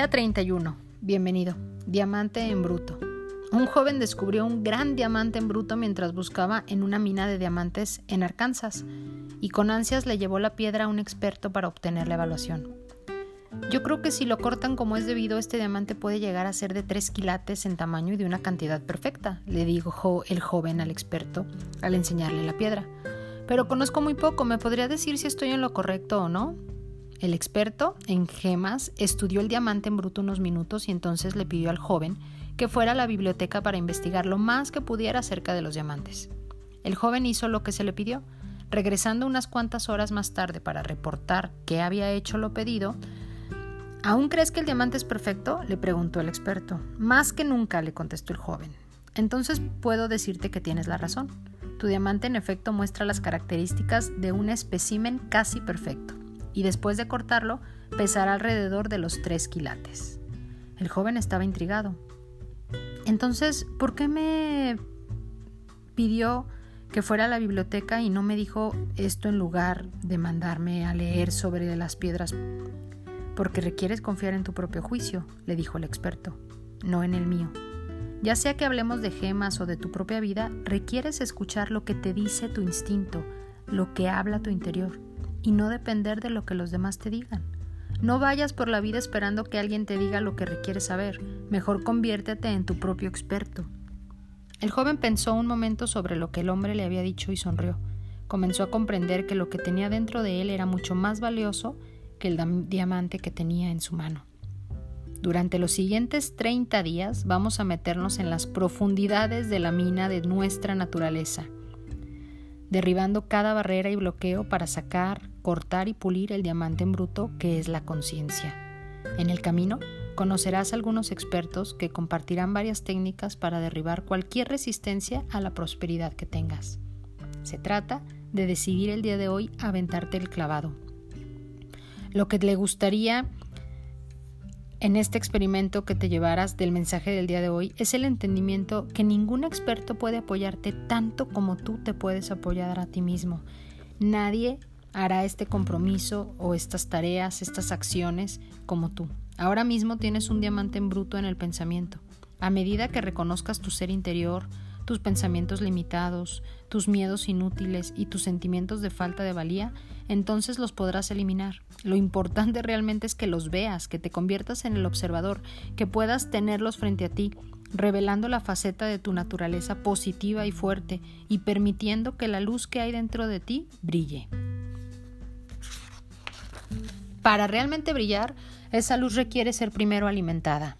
Día 31. Bienvenido. Diamante en bruto. Un joven descubrió un gran diamante en bruto mientras buscaba en una mina de diamantes en Arkansas y con ansias le llevó la piedra a un experto para obtener la evaluación. Yo creo que si lo cortan como es debido, este diamante puede llegar a ser de 3 quilates en tamaño y de una cantidad perfecta, le dijo el joven al experto al enseñarle la piedra. Pero conozco muy poco, ¿me podría decir si estoy en lo correcto o no? El experto en gemas estudió el diamante en bruto unos minutos y entonces le pidió al joven que fuera a la biblioteca para investigar lo más que pudiera acerca de los diamantes. El joven hizo lo que se le pidió. Regresando unas cuantas horas más tarde para reportar que había hecho lo pedido, ¿Aún crees que el diamante es perfecto? le preguntó el experto. Más que nunca, le contestó el joven. Entonces puedo decirte que tienes la razón. Tu diamante en efecto muestra las características de un espécimen casi perfecto y después de cortarlo pesará alrededor de los tres quilates. El joven estaba intrigado. Entonces, ¿por qué me pidió que fuera a la biblioteca y no me dijo esto en lugar de mandarme a leer sobre las piedras? Porque requieres confiar en tu propio juicio, le dijo el experto, no en el mío. Ya sea que hablemos de gemas o de tu propia vida, requieres escuchar lo que te dice tu instinto, lo que habla tu interior y no depender de lo que los demás te digan. No vayas por la vida esperando que alguien te diga lo que requieres saber, mejor conviértete en tu propio experto. El joven pensó un momento sobre lo que el hombre le había dicho y sonrió. Comenzó a comprender que lo que tenía dentro de él era mucho más valioso que el diamante que tenía en su mano. Durante los siguientes 30 días vamos a meternos en las profundidades de la mina de nuestra naturaleza derribando cada barrera y bloqueo para sacar, cortar y pulir el diamante en bruto que es la conciencia. En el camino, conocerás a algunos expertos que compartirán varias técnicas para derribar cualquier resistencia a la prosperidad que tengas. Se trata de decidir el día de hoy aventarte el clavado. Lo que le gustaría en este experimento que te llevarás del mensaje del día de hoy es el entendimiento que ningún experto puede apoyarte tanto como tú te puedes apoyar a ti mismo. Nadie hará este compromiso o estas tareas, estas acciones como tú. Ahora mismo tienes un diamante en bruto en el pensamiento. A medida que reconozcas tu ser interior, tus pensamientos limitados, tus miedos inútiles y tus sentimientos de falta de valía, entonces los podrás eliminar. Lo importante realmente es que los veas, que te conviertas en el observador, que puedas tenerlos frente a ti, revelando la faceta de tu naturaleza positiva y fuerte y permitiendo que la luz que hay dentro de ti brille. Para realmente brillar, esa luz requiere ser primero alimentada.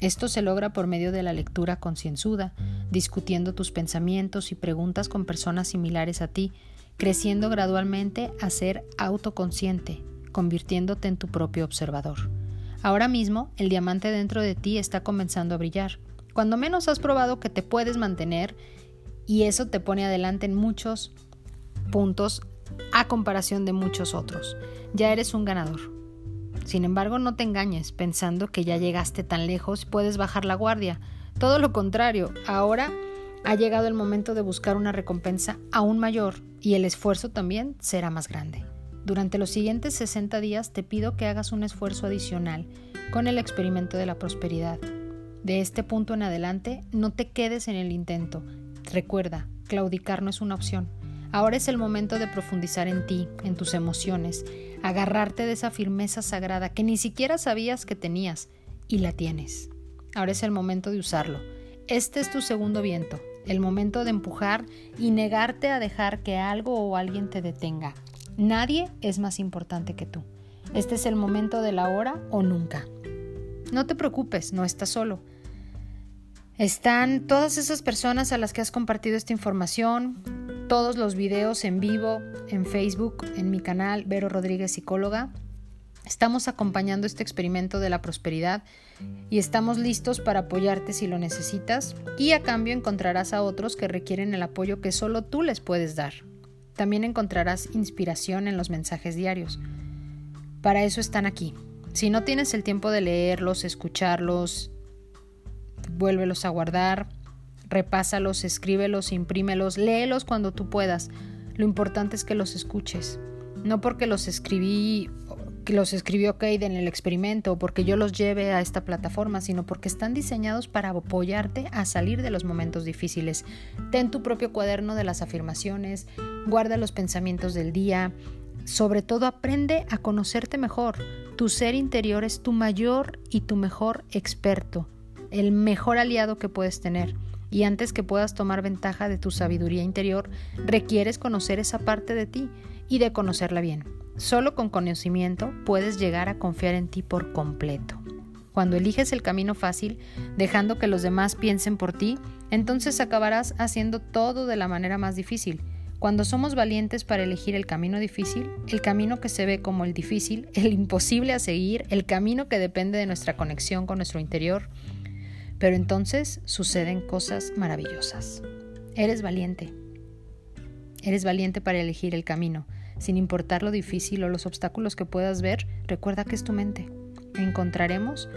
Esto se logra por medio de la lectura concienzuda, discutiendo tus pensamientos y preguntas con personas similares a ti, creciendo gradualmente a ser autoconsciente, convirtiéndote en tu propio observador. Ahora mismo, el diamante dentro de ti está comenzando a brillar. Cuando menos has probado que te puedes mantener y eso te pone adelante en muchos puntos a comparación de muchos otros. Ya eres un ganador. Sin embargo, no te engañes pensando que ya llegaste tan lejos y puedes bajar la guardia. Todo lo contrario, ahora ha llegado el momento de buscar una recompensa aún mayor y el esfuerzo también será más grande. Durante los siguientes 60 días te pido que hagas un esfuerzo adicional con el experimento de la prosperidad. De este punto en adelante, no te quedes en el intento. Recuerda, claudicar no es una opción. Ahora es el momento de profundizar en ti, en tus emociones, agarrarte de esa firmeza sagrada que ni siquiera sabías que tenías y la tienes. Ahora es el momento de usarlo. Este es tu segundo viento, el momento de empujar y negarte a dejar que algo o alguien te detenga. Nadie es más importante que tú. Este es el momento de la hora o nunca. No te preocupes, no estás solo. Están todas esas personas a las que has compartido esta información, todos los videos en vivo en Facebook, en mi canal Vero Rodríguez Psicóloga. Estamos acompañando este experimento de la prosperidad y estamos listos para apoyarte si lo necesitas y a cambio encontrarás a otros que requieren el apoyo que solo tú les puedes dar. También encontrarás inspiración en los mensajes diarios. Para eso están aquí. Si no tienes el tiempo de leerlos, escucharlos, vuélvelos a guardar, repásalos, escríbelos, imprímelos, léelos cuando tú puedas. Lo importante es que los escuches. No porque los escribí los escribió Kate en el experimento o porque yo los lleve a esta plataforma, sino porque están diseñados para apoyarte a salir de los momentos difíciles. Ten tu propio cuaderno de las afirmaciones, guarda los pensamientos del día, sobre todo aprende a conocerte mejor. Tu ser interior es tu mayor y tu mejor experto, el mejor aliado que puedes tener. Y antes que puedas tomar ventaja de tu sabiduría interior, requieres conocer esa parte de ti y de conocerla bien. Solo con conocimiento puedes llegar a confiar en ti por completo. Cuando eliges el camino fácil, dejando que los demás piensen por ti, entonces acabarás haciendo todo de la manera más difícil. Cuando somos valientes para elegir el camino difícil, el camino que se ve como el difícil, el imposible a seguir, el camino que depende de nuestra conexión con nuestro interior, pero entonces suceden cosas maravillosas. Eres valiente. Eres valiente para elegir el camino. Sin importar lo difícil o los obstáculos que puedas ver, recuerda que es tu mente. Encontraremos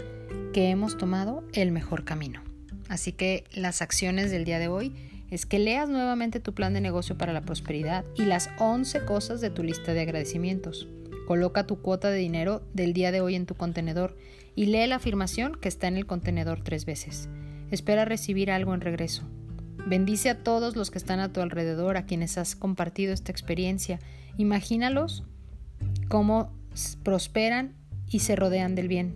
que hemos tomado el mejor camino. Así que las acciones del día de hoy es que leas nuevamente tu plan de negocio para la prosperidad y las 11 cosas de tu lista de agradecimientos. Coloca tu cuota de dinero del día de hoy en tu contenedor y lee la afirmación que está en el contenedor tres veces. Espera recibir algo en regreso. Bendice a todos los que están a tu alrededor, a quienes has compartido esta experiencia. Imagínalos cómo prosperan y se rodean del bien.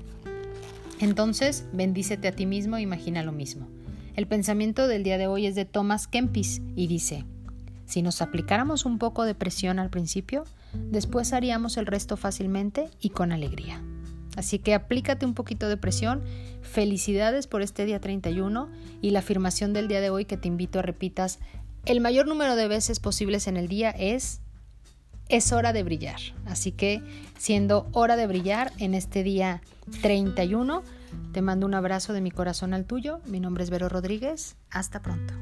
Entonces, bendícete a ti mismo imagina lo mismo. El pensamiento del día de hoy es de Thomas Kempis y dice, si nos aplicáramos un poco de presión al principio, después haríamos el resto fácilmente y con alegría. Así que aplícate un poquito de presión. Felicidades por este día 31 y la afirmación del día de hoy que te invito a repitas el mayor número de veces posibles en el día es es hora de brillar. Así que siendo hora de brillar en este día 31, te mando un abrazo de mi corazón al tuyo. Mi nombre es Vero Rodríguez. Hasta pronto.